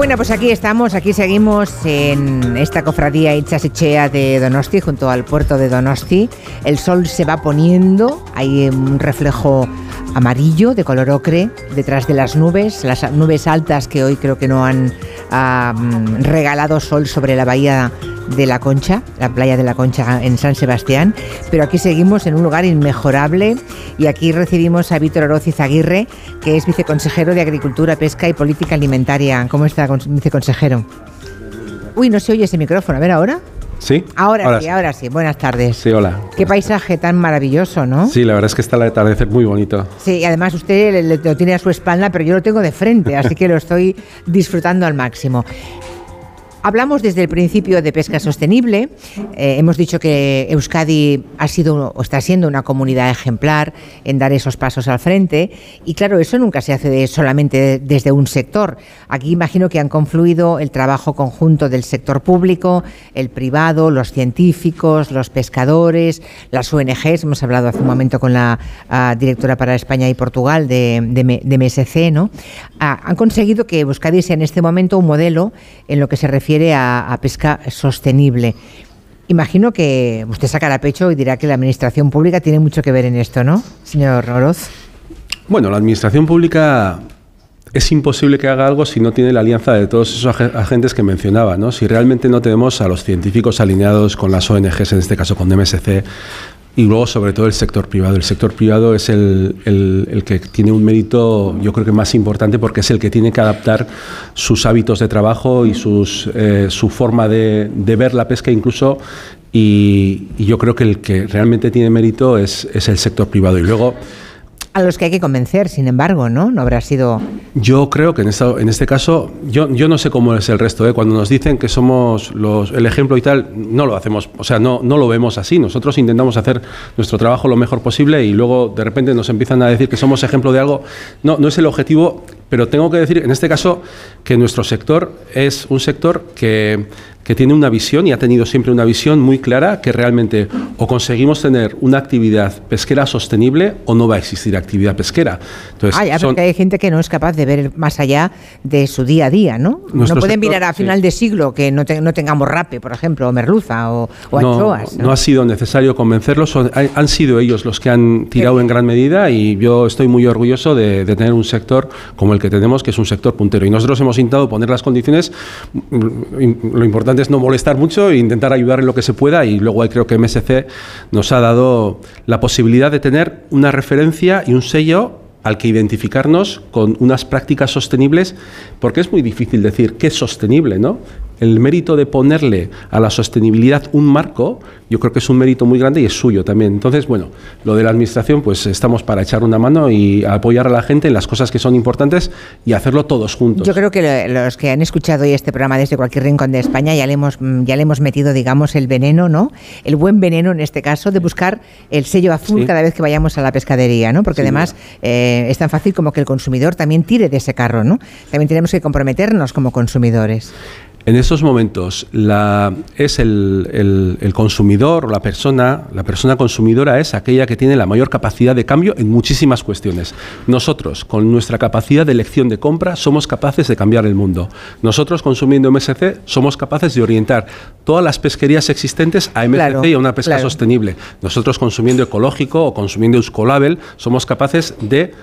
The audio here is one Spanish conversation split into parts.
Bueno, pues aquí estamos, aquí seguimos en esta cofradía Itchasichea de Donosti, junto al puerto de Donosti. El sol se va poniendo, hay un reflejo amarillo de color ocre detrás de las nubes, las nubes altas que hoy creo que no han ah, regalado sol sobre la bahía de la Concha, la playa de la Concha en San Sebastián, pero aquí seguimos en un lugar inmejorable y aquí recibimos a Víctor Oroz Aguirre, que es viceconsejero de Agricultura, Pesca y Política Alimentaria. ¿Cómo está, viceconsejero? Uy, no se oye ese micrófono, a ver ahora. ¿Sí? Ahora, sí, ahora sí. Buenas tardes. Sí, hola. Qué paisaje tan maravilloso, ¿no? Sí, la verdad es que está el atardecer muy bonito. Sí, y además usted lo tiene a su espalda, pero yo lo tengo de frente, así que lo estoy disfrutando al máximo. Hablamos desde el principio de pesca sostenible. Eh, hemos dicho que Euskadi ha sido o está siendo una comunidad ejemplar en dar esos pasos al frente. Y claro, eso nunca se hace solamente desde un sector. Aquí imagino que han confluido el trabajo conjunto del sector público, el privado, los científicos, los pescadores, las ONGs. Hemos hablado hace un momento con la ah, directora para España y Portugal de, MSC. ¿no? Ah, han conseguido que Euskadi sea en este momento un modelo en lo que se refiere a, pesca sostenible. Imagino que usted sacará pecho y dirá que la administración pública tiene mucho que ver en esto, ¿no, señor Oroz? Bueno, la administración pública es imposible que haga algo si no tiene la alianza de todos esos agentes que mencionaba, ¿no? Si realmente no tenemos a los científicos alineados con las ONGs, en este caso con MSC, y luego sobre todo el sector privado. El sector privado es el, el, que tiene un mérito yo creo que más importante porque es el que tiene que adaptar sus hábitos de trabajo y sus, eh, su forma de, de, ver la pesca incluso y, y, yo creo que el que realmente tiene mérito es, es el sector privado. Y luego a los que hay que convencer, sin embargo, ¿no? No habrá sido... Yo creo que en, en este caso, yo, yo no sé cómo es el resto, ¿eh? cuando nos dicen que somos el ejemplo y tal, no lo hacemos, o sea, no, no lo vemos así. Nosotros intentamos hacer nuestro trabajo lo mejor posible y luego de repente nos empiezan a decir que somos ejemplo de algo. No, no es el objetivo, pero tengo que decir, en este caso, que nuestro sector es un sector que que tiene una visión y ha tenido siempre una visión muy clara que realmente o conseguimos tener una actividad pesquera sostenible o no va a existir actividad pesquera. Entonces, ah, porque hay gente que no es capaz de ver más allá de su día a día, ¿no? no pueden mirar a final de siglo que no, no, tengamos rape, por ejemplo, o merluza o, o no, anchoas. ¿no? ha sido necesario convencerlos, han sido ellos los que han tirado en gran medida y yo estoy muy orgulloso de, de tener un sector como el que tenemos, que es un sector puntero. Y nosotros hemos intentado poner las condiciones, mm, lo importante es no molestar mucho e intentar ayudar en lo que se pueda y luego creo que MSC nos ha dado la posibilidad de tener una referencia y un sello al que identificarnos con unas prácticas sostenibles, porque es muy difícil decir qué es sostenible, ¿no? El mérito de ponerle a la sostenibilidad un marco, yo creo que es un mérito muy grande y es suyo también. Entonces, bueno, lo de la administración, pues estamos para echar una mano y apoyar a la gente en las cosas que son importantes y hacerlo todos juntos. Yo creo que los que han escuchado hoy este programa desde cualquier rincón de España ya le hemos, ya le hemos metido, digamos, el veneno, ¿no? El buen veneno en este caso de buscar el sello azul cada vez que vayamos a la pescadería, ¿no? Porque además eh, es tan fácil como que el consumidor también tire de ese carro, ¿no? También tenemos que comprometernos como consumidores. En estos momentos la, es el, el, consumidor o la persona, la persona consumidora es aquella que tiene la mayor capacidad de cambio en muchísimas cuestiones. Nosotros, con nuestra capacidad de elección de compra, somos capaces de cambiar el mundo. Nosotros, consumiendo MSC, somos capaces de orientar todas las pesquerías existentes a MSC y a una pesca sostenible. Nosotros, consumiendo ecológico o consumiendo Euskolabel, somos capaces de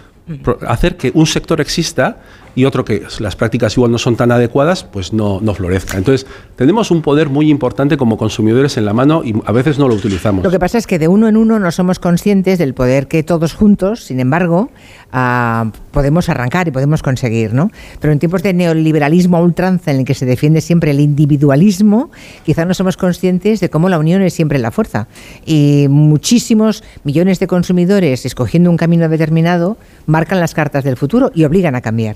hacer que un sector exista y otro que las prácticas igual no son tan adecuadas, pues no, no florezca. Entonces, tenemos un poder muy importante como consumidores en la mano y a veces no lo utilizamos. Lo que pasa es que de uno en uno no somos conscientes del poder que todos juntos, sin embargo, ah, podemos arrancar y podemos conseguir, ¿no? Pero en tiempos de neoliberalismo a ultranza en el que se defiende siempre el individualismo, quizá no somos conscientes de cómo la unión es siempre la fuerza. Y muchísimos millones de consumidores, escogiendo un camino determinado, marcan las cartas del futuro y obligan a cambiar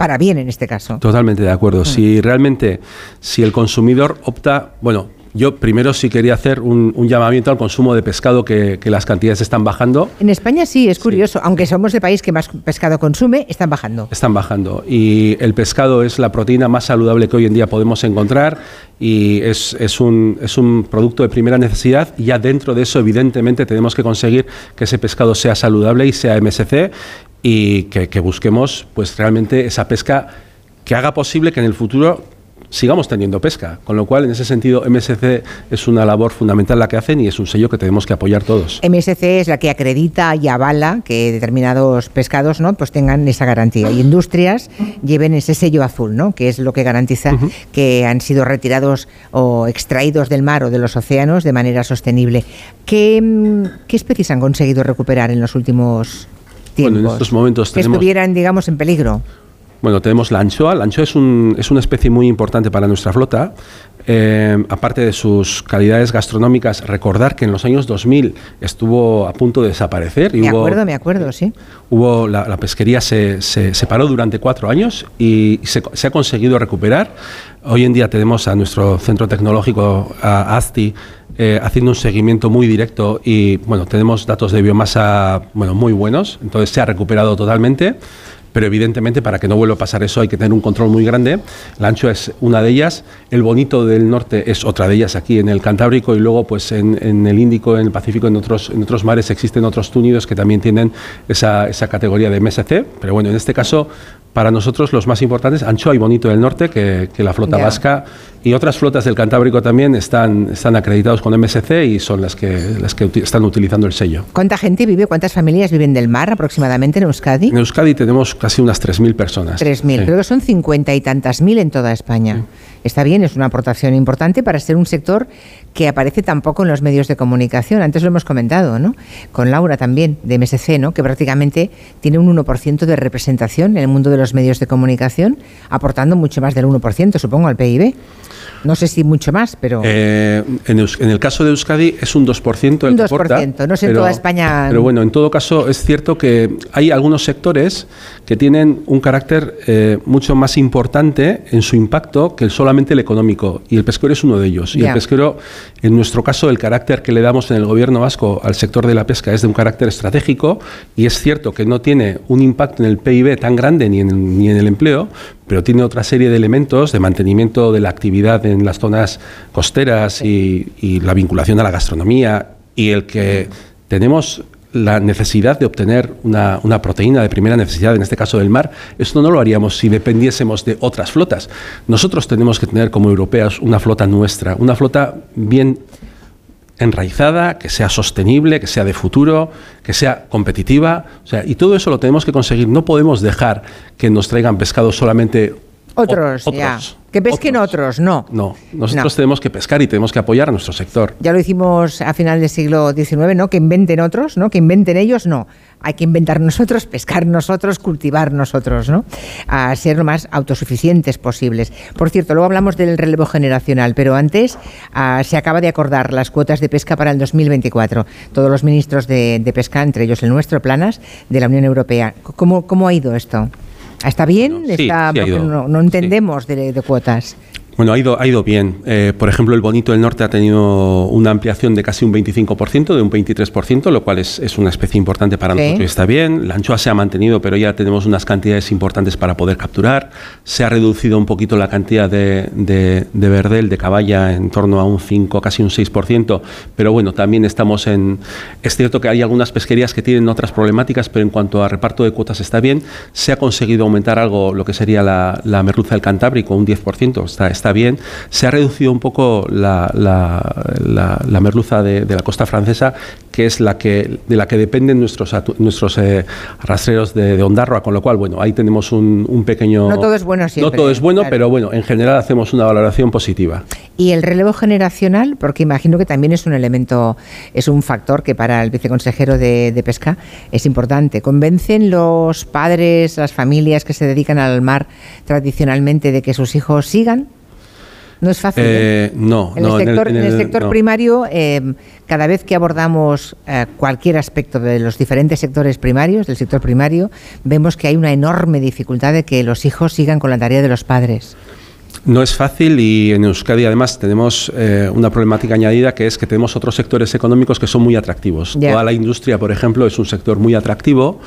para bien en este caso. Totalmente de acuerdo. Mm. Si realmente, si el consumidor opta, bueno, yo primero sí quería hacer un, llamamiento al consumo de pescado, que, las cantidades están bajando. En España sí, es curioso, aunque somos el país que más pescado consume, están bajando. Están bajando. Y el pescado es la proteína más saludable que hoy en día podemos encontrar y es, es, un, es un producto de primera necesidad. Y ya dentro de eso, evidentemente, tenemos que conseguir que ese pescado sea saludable y sea MSC y que, busquemos pues realmente esa pesca que haga posible que en el futuro sigamos teniendo pesca. Con lo cual, en ese sentido, MSC es una labor fundamental la que hacen y es un sello que tenemos que apoyar todos. MSC es la que acredita y avala que determinados pescados ¿no? pues tengan esa garantía y industrias lleven ese sello azul, ¿no? que es lo que garantiza que han sido retirados o extraídos del mar o de los océanos de manera sostenible. ¿Qué, mm, qué especies han conseguido recuperar en los últimos tiempos? Bueno, en estos momentos que estuvieran, digamos, en peligro. Bueno, tenemos la anchoa. La anchoa es, un, es una especie muy importante para nuestra flota. Eh, aparte de sus calidades gastronómicas, recordar que en los años 2000 estuvo a punto de desaparecer. Y me acuerdo, me acuerdo, sí. Hubo, la, pesquería se, se, paró durante cuatro años y se, se, ha conseguido recuperar. Hoy en día tenemos a nuestro centro tecnológico, a ASTI, eh, haciendo un seguimiento muy directo y bueno, tenemos datos de biomasa bueno, muy buenos, entonces se ha recuperado totalmente pero evidentemente para que no vuelva a pasar eso hay que tener un control muy grande. La anchoa es una de ellas, el bonito del norte es otra de ellas aquí en el Cantábrico y luego pues en, el Índico, en el Pacífico, en otros, en otros mares existen otros túnidos que también tienen esa, esa categoría de MSC, pero bueno, en este caso para nosotros los más importantes, Anchoa y Bonito del Norte, que, la flota vasca y otras flotas del Cantábrico también están, están acreditados con MSC y son las que, las que están utilizando el sello. ¿Cuánta gente vive, cuántas familias viven del mar aproximadamente en Euskadi? En Euskadi tenemos casi unas 3.000 personas. 3.000, creo que son 50 y tantas mil en toda España. Está bien, es una aportación importante para ser un sector que aparece tampoco en los medios de comunicación. Antes lo hemos comentado, ¿no? Con Laura también, de MSC, ¿no? Que prácticamente tiene un 1% de representación en el mundo de los medios de comunicación, aportando mucho más del 1%, supongo, al PIB. No sé si mucho más, pero... Eh, en, el caso de Euskadi es un 2% el un 2%, no sé en toda España... Pero bueno, en todo caso es cierto que hay algunos sectores que tienen un carácter eh, mucho más importante en su impacto que solamente el económico, y el pesquero es uno de ellos. Y el pesquero, en nuestro caso, el carácter que le damos en el gobierno vasco al sector de la pesca es de un carácter estratégico, y es cierto que no tiene un impacto en el PIB tan grande ni en el, ni en el empleo, pero tiene otra serie de elementos de mantenimiento de la actividad en las zonas costeras y, la vinculación a la gastronomía y el que tenemos la necesidad de obtener una, una, proteína de primera necesidad, en este caso del mar, esto no lo haríamos si dependiésemos de otras flotas. Nosotros tenemos que tener como europeos una flota nuestra, una flota bien enraizada, que sea sostenible, que sea de futuro, que sea competitiva. O sea, y todo eso lo tenemos que conseguir. No podemos dejar que nos traigan pescado solamente otros, ya. Que pesquen otros. no. No, nosotros tenemos que pescar y tenemos que apoyar a nuestro sector. Ya lo hicimos a final del siglo XIX, ¿no? Que inventen otros, ¿no? Que inventen ellos, no. Hay que inventar nosotros, pescar nosotros, cultivar nosotros, ¿no? A ser lo más autosuficientes posibles. Por cierto, luego hablamos del relevo generacional, pero antes ah, se acaba de acordar las cuotas de pesca para el 2024. Todos los ministros de, pesca, entre ellos el nuestro, Planas, de la Unión Europea. ¿Cómo, cómo ha ido esto? ¿Está bien? está, no, entendemos de, de, cuotas. Bueno, ha ido, ha ido bien. Eh, por ejemplo, el Bonito del Norte ha tenido una ampliación de casi un 25%, de un 23%, lo cual es, es una especie importante para nosotros y está bien. La anchoa se ha mantenido, pero ya tenemos unas cantidades importantes para poder capturar. Se ha reducido un poquito la cantidad de, de, de verdel, de caballa, en torno a un 5, casi un 6%, pero bueno, también estamos en... Es cierto que hay algunas pesquerías que tienen otras problemáticas, pero en cuanto a reparto de cuotas está bien. Se ha conseguido aumentar algo lo que sería la, la merluza del Cantábrico, un 10%, está, está bien. Se ha reducido un poco la, la, merluza de, la costa francesa, que es la que, de la que dependen nuestros, nuestros eh, rastreros de, de, Ondarroa, con lo cual, bueno, ahí tenemos un, pequeño... No todo es bueno siempre. No todo es bueno, pero bueno, en general hacemos una valoración positiva. Y el relevo generacional, porque imagino que también es un elemento, es un factor que para el viceconsejero de, de pesca es importante. ¿Convencen los padres, las familias que se dedican al mar tradicionalmente de que sus hijos sigan? No es fácil. ¿eh? Eh, no, en, el sector, en el, sector primario, eh, cada vez que abordamos cualquier aspecto de los diferentes sectores primarios, del sector primario, vemos que hay una enorme dificultad de que los hijos sigan con la tarea de los padres. No es fácil y en Euskadi además tenemos una problemática añadida que es que tenemos otros sectores económicos que son muy atractivos. Toda la industria, por ejemplo, es un sector muy atractivo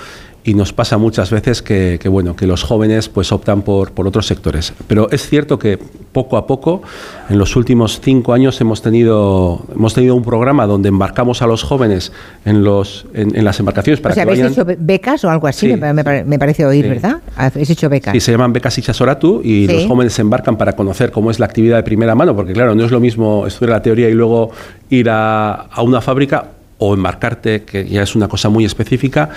y nos pasa muchas veces que, bueno que los jóvenes pues optan por, por otros sectores. Pero es cierto que poco a poco en los últimos cinco años hemos tenido hemos tenido un programa donde embarcamos a los jóvenes en los en, las embarcaciones para o sea, habéis hecho becas o algo así me, parece oír verdad habéis hecho becas sí se llaman becas Ichasoratu y los jóvenes se embarcan para conocer cómo es la actividad de primera mano porque claro no es lo mismo estudiar la teoría y luego ir a, a una fábrica o embarcarte, que ya es una cosa muy específica.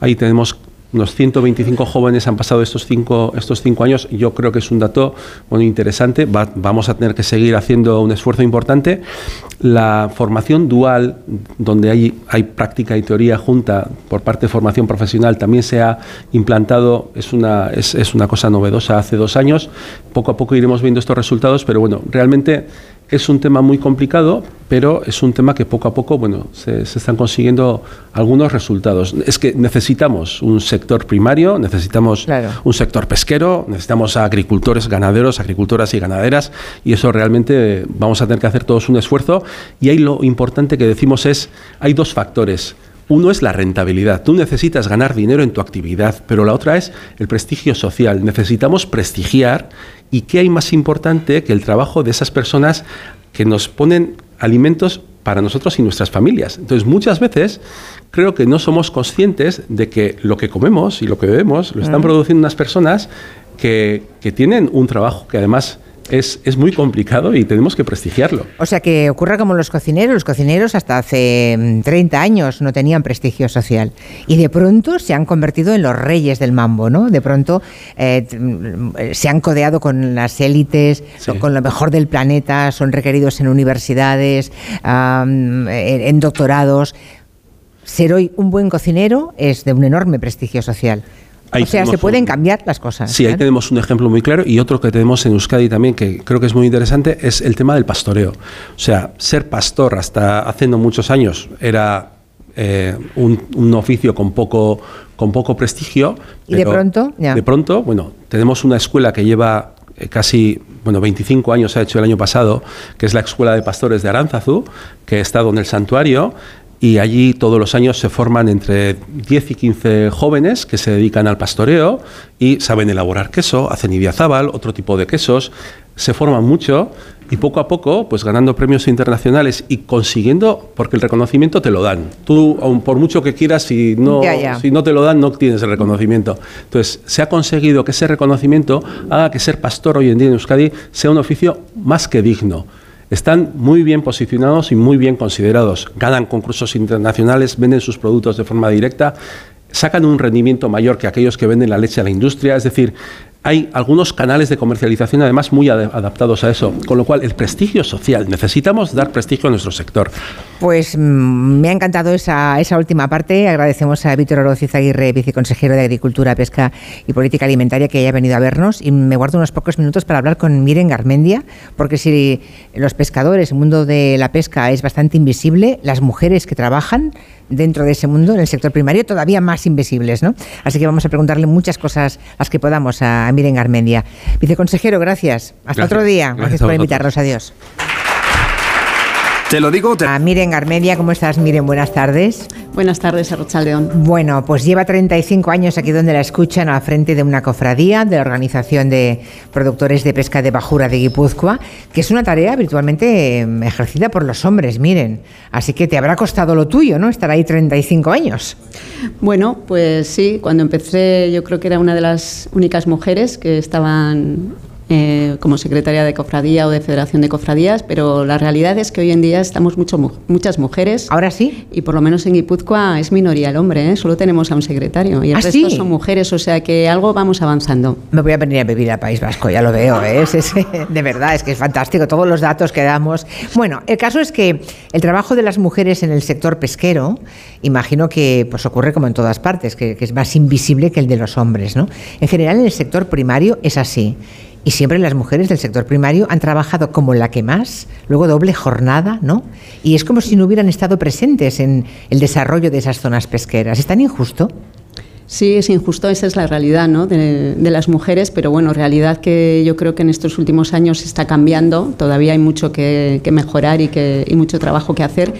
Ahí tenemos unos 125 jóvenes han pasado estos cinco, estos cinco años. Yo creo que es un dato muy interesante. vamos a tener que seguir haciendo un esfuerzo importante. La formación dual, donde hay, hay práctica y teoría junta por parte de formación profesional, también se ha implantado. Es una, es, es una cosa novedosa hace dos años. Poco a poco iremos viendo estos resultados, pero bueno, realmente es un tema muy complicado, pero es un tema que poco a poco bueno, se, están consiguiendo algunos resultados. Es que necesitamos un sector primario, necesitamos un sector pesquero, necesitamos agricultores, ganaderos, agricultoras y ganaderas, y eso realmente vamos a tener que hacer todos un esfuerzo. Y ahí lo importante que decimos es, hay dos factores. Uno es la rentabilidad. Tú necesitas ganar dinero en tu actividad, pero la otra es el prestigio social. Necesitamos prestigiar y qué hay más importante que el trabajo de esas personas que nos ponen alimentos para nosotros y nuestras familias. Entonces, muchas veces creo que no somos conscientes de que lo que comemos y lo que bebemos lo están mm. produciendo unas personas que, que tienen un trabajo que además es, es, muy complicado y tenemos que prestigiarlo. O sea, que ocurra como los cocineros. Los cocineros hasta hace 30 mm, años no tenían prestigio social y de pronto se han convertido en los reyes del mambo, ¿no? De pronto eh, mm, se han codeado con las élites, con lo mejor del planeta, son requeridos en universidades, en doctorados. Ser hoy un buen cocinero es de un enorme prestigio social o sea, se pueden cambiar las cosas. Sí, ahí tenemos un ejemplo muy claro y otro que tenemos en Euskadi también que creo que es muy interesante es el tema del pastoreo. O sea, ser pastor hasta hace no muchos años era eh, un, oficio con poco, con poco prestigio. ¿Y de pronto? De pronto, bueno, tenemos una escuela que lleva eh, casi, bueno, 25 años ha hecho el año pasado, que es la Escuela de Pastores de Aránzazu, que ha estado en el santuario y allí todos los años se forman entre 10 y 15 jóvenes que se dedican al pastoreo y saben elaborar queso, hacen ibiazábal, otro tipo de quesos, se forman mucho y poco a poco, pues ganando premios internacionales y consiguiendo, porque el reconocimiento te lo dan. Tú, aun por mucho que quieras, si no, si no te lo dan, no tienes el reconocimiento. Entonces, se ha conseguido que ese reconocimiento haga que ser pastor hoy en día en Euskadi sea un oficio más que digno están muy bien posicionados y muy bien considerados. Ganan concursos internacionales, venden sus productos de forma directa, sacan un rendimiento mayor que aquellos que venden la leche a la industria. Es decir, hay algunos canales de comercialización además muy adaptados a eso, con lo cual el prestigio social, necesitamos dar prestigio a nuestro sector. Pues mm, me ha encantado esa, esa última parte, agradecemos a Víctor Oroz Aguirre, viceconsejero de Agricultura, Pesca y Política Alimentaria, que haya venido a vernos y me guardo unos pocos minutos para hablar con Miren Garmendia, porque si los pescadores, el mundo de la pesca es bastante invisible, las mujeres que trabajan dentro de ese mundo, en el sector primario, todavía más invisibles. ¿no? Así que vamos a preguntarle muchas cosas, las que podamos, a Miren Garmendia. Viceconsejero, gracias. Hasta otro día. Gracias, por invitarnos. Adiós. Te lo digo. Te... Miren Garmendia, ¿cómo estás? Miren, buenas tardes. Buenas tardes, León. Bueno, pues lleva 35 años aquí donde la escuchan a frente de una cofradía de la Organización de Productores de Pesca de Bajura de Guipúzcoa, que es una tarea virtualmente em, ejercida por los hombres, miren. Así que te habrá costado lo tuyo, ¿no? Estar ahí 35 años. Bueno, pues sí, cuando empecé yo creo que era una de las únicas mujeres que estaban eh, como secretaria de cofradía o de federación de cofradías, pero la realidad es que hoy en día estamos mucho, muchas mujeres. ¿Ahora sí? Y por lo menos en Guipúzcoa es minoría el hombre, ¿eh? solo tenemos a un secretario y el ¿Ah, resto son mujeres, o sea que algo vamos avanzando. Me voy a venir a vivir a País Vasco, ya lo veo, ¿eh? de verdad, es que es fantástico todos los datos que damos. Bueno, el caso es que el trabajo de las mujeres en el sector pesquero, imagino que pues ocurre como en todas partes, que, que es más invisible que el de los hombres, ¿no? En general en el sector primario es así. Y siempre las mujeres del sector primario han trabajado como la que más, luego doble jornada, ¿no? Y es como si no hubieran estado presentes en el desarrollo de esas zonas pesqueras. ¿Es tan injusto? Sí, es injusto, esa es la realidad ¿no? de, las mujeres, pero bueno, realidad que yo creo que en estos últimos años está cambiando, todavía hay mucho que, mejorar y, que, y mucho trabajo que hacer,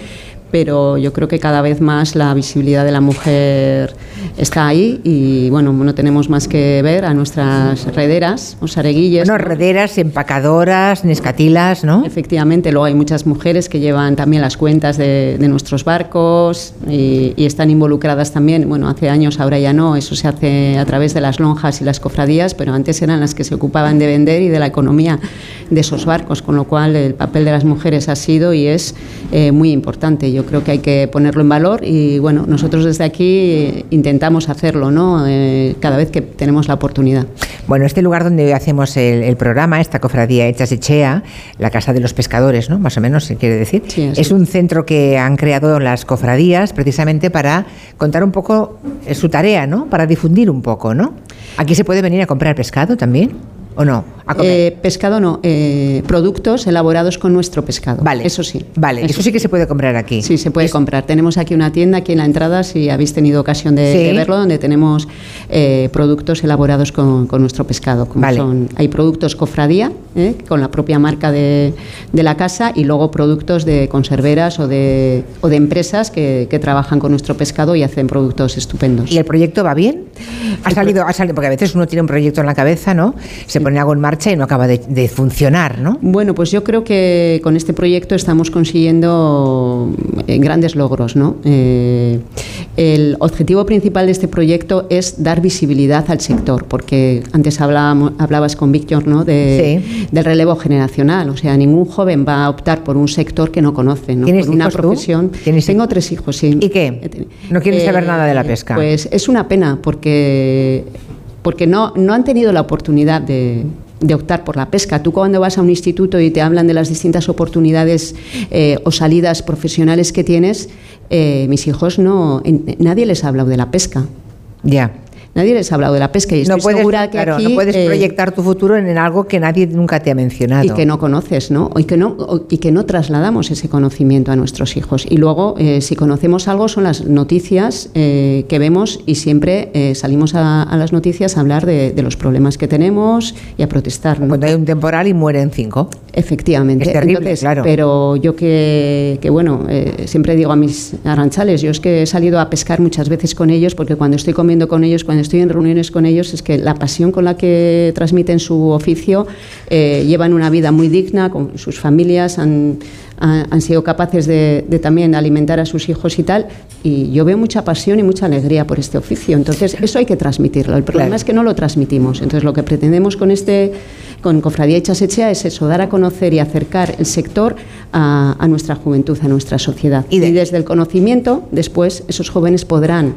pero yo creo que cada vez más la visibilidad de la mujer está ahí y bueno, no tenemos más que ver a nuestras rederas, o sareguillas. Bueno, rederas, empacadoras, nescatilas, ¿no? Efectivamente, luego hay muchas mujeres que llevan también las cuentas de, nuestros barcos y, están involucradas también, bueno, hace años, ahora ya no, eso se hace a través de las lonjas y las cofradías, pero antes eran las que se ocupaban de vender y de la economía de esos barcos, con lo cual el papel de las mujeres ha sido y es eh, muy importante. Yo creo que hay que ponerlo en valor y bueno, nosotros desde aquí intentamos hacerlo, ¿no? Eh, cada vez que tenemos la oportunidad. Bueno, este lugar donde hacemos el, programa, esta cofradía Hechas Echea, la Casa de los Pescadores, ¿no? Más o menos se quiere decir. es un centro que han creado las cofradías precisamente para contar un poco eh, su tarea, ¿no? Para difundir un poco, ¿no? Aquí se puede venir a comprar pescado también. ¿O no? Eh, pescado no, eh, productos elaborados con nuestro pescado. Vale. Eso sí. Vale, eso, sí que se puede comprar aquí. Sí, se puede comprar. Tenemos aquí una tienda aquí en la entrada, si habéis tenido ocasión de, verlo, donde tenemos eh, productos elaborados con, nuestro pescado. vale. hay productos cofradía, con la propia marca de, la casa, y luego productos de conserveras o de, o de empresas que, trabajan con nuestro pescado y hacen productos estupendos. ¿Y el proyecto va bien? Ha salido, ha salido, porque a veces uno tiene un proyecto en la cabeza, ¿no? Se pone algo en marcha y no acaba de, funcionar, ¿no? Bueno, pues yo creo que con este proyecto estamos consiguiendo eh, grandes logros, ¿no? Eh, el objetivo principal de este proyecto es dar visibilidad al sector, porque antes hablábamos, hablabas con Víctor, ¿no? De, Del relevo generacional, o sea, ningún joven va a optar por un sector que no conoce, ¿no? ¿Tienes una profesión. Tengo tres hijos, sí. ¿Y qué? ¿No quieres saber eh, nada de la pesca? Pues es una pena, porque porque no, no han tenido la oportunidad de, optar por la pesca. Tú cuando vas a un instituto y te hablan de las distintas oportunidades eh, o salidas profesionales que tienes, eh, mis hijos no, nadie les ha hablado de la pesca. Ya. Nadie les ha hablado de la pesca y estoy no puedes, segura que aquí, no puedes eh, proyectar tu futuro en, algo que nadie nunca te ha mencionado. Y que no conoces, ¿no? Y que no, y que no trasladamos ese conocimiento a nuestros hijos. Y luego, eh, si conocemos algo, son las noticias eh, que vemos y siempre salimos a, las noticias a hablar de, los problemas que tenemos y a protestar. Cuando hay un temporal y mueren cinco. Efectivamente. Es terrible, claro. Pero yo que, que bueno, siempre digo a mis arranchales, yo es que he salido a pescar muchas veces con ellos porque cuando estoy comiendo con ellos, cuando estoy en reuniones con ellos es que la pasión con la que transmiten su oficio, eh, llevan una vida muy digna con sus familias, han, han, sido capaces de, también alimentar a sus hijos y tal, y yo veo mucha pasión y mucha alegría por este oficio. Entonces, eso hay que transmitirlo. El problema es que no lo transmitimos. Entonces, lo que pretendemos con este con Cofradía Echasechea es eso, dar a conocer y acercar el sector a, nuestra juventud, a nuestra sociedad. y desde el conocimiento, después, esos jóvenes podrán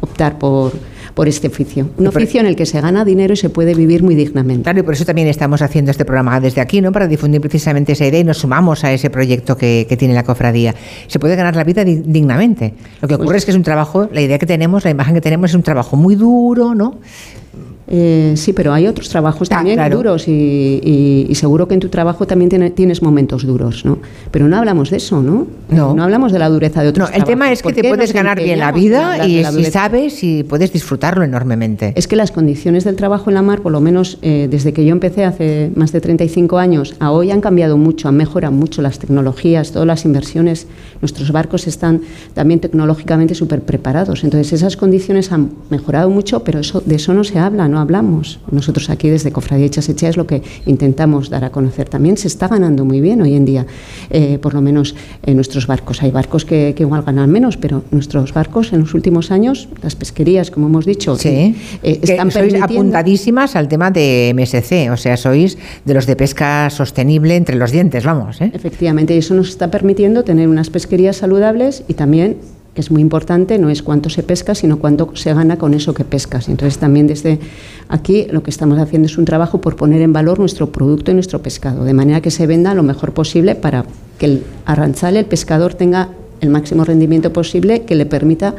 optar por por este oficio. Un oficio en el que se gana dinero y se puede vivir muy dignamente. Claro, y por eso también estamos haciendo este programa desde aquí, ¿no? Para difundir precisamente esa idea y nos sumamos a ese proyecto que, tiene la cofradía. Se puede ganar la vida dignamente. Lo que ocurre pues es que es un trabajo, la idea que tenemos, la imagen que tenemos es un trabajo muy duro, ¿no? Eh, sí, pero hay otros trabajos ah, también duros y, seguro que en tu trabajo también tienes momentos duros, ¿no? Pero no hablamos de eso, ¿no? No, no hablamos de la dureza de otros No, el tema es que te puedes ganar bien la vida y si sabes y puedes disfrutarlo enormemente. Es que las condiciones del trabajo en la mar, por lo menos eh, desde que yo empecé hace más de 35 años a hoy, han cambiado mucho, han mejorado mucho las tecnologías, todas las inversiones. Nuestros barcos están también tecnológicamente súper preparados. Entonces, esas condiciones han mejorado mucho, pero eso, de eso no se habla, ¿no? Hablamos. Nosotros aquí desde Cofradía Echea es lo que intentamos dar a conocer. También se está ganando muy bien hoy en día, eh, por lo menos en nuestros barcos. Hay barcos que, igual ganan menos, pero nuestros barcos en los últimos años, las pesquerías, como hemos dicho, sí. Eh, están sois apuntadísimas al tema de MSC, o sea, sois de los de pesca sostenible entre los dientes, vamos. ¿eh? Efectivamente, y eso nos está permitiendo tener unas pesquerías saludables y también es muy importante, no es cuánto se pesca, sino cuánto se gana con eso que pescas. Entonces también desde aquí lo que estamos haciendo es un trabajo por poner en valor nuestro producto y nuestro pescado, de manera que se venda lo mejor posible para que el arranchal, el pescador, tenga el máximo rendimiento posible que le permita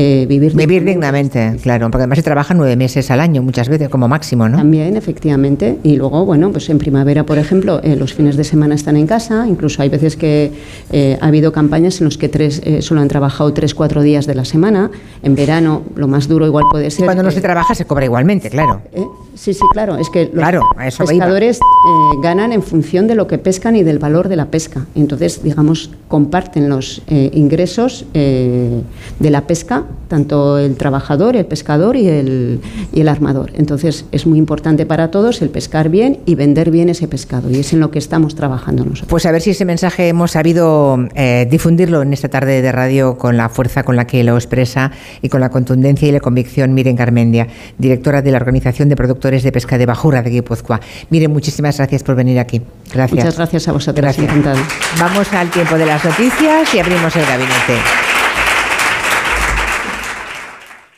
eh, vivir Vivir dignamente, claro, porque además se trabaja nueve meses al año muchas veces como máximo, ¿no? También, efectivamente. Y luego, bueno, pues en primavera, por ejemplo, eh, los fines de semana están en casa. Incluso hay veces que eh, ha habido campañas en los que tres, eh, solo han trabajado tres, cuatro días de la semana. En verano, lo más duro igual puede ser. Cuando no se trabaja se cobra igualmente, claro. Sí, sí, claro. Es que los Claro, pescadores ganan en función de lo que pescan y del valor de la pesca. Entonces, digamos, comparten los ingresos de la pesca, tanto el trabajador, el pescador y el, y el armador. Entonces, es muy importante para todos el pescar bien y vender bien ese pescado. Y es en lo que estamos trabajando nosotros. Pues a ver si ese mensaje hemos sabido eh, difundirlo en esta tarde de radio con la fuerza con la que lo expresa y con la contundencia y la convicción Miren Garmendia, directora de la Organización de Productores de Pesca de Bajura de Guipúzcoa. Miren, muchísimas gracias por venir aquí. Gracias. Muchas gracias a vosotros. Gracias. Vamos al tiempo de las noticias y abrimos el gabinete.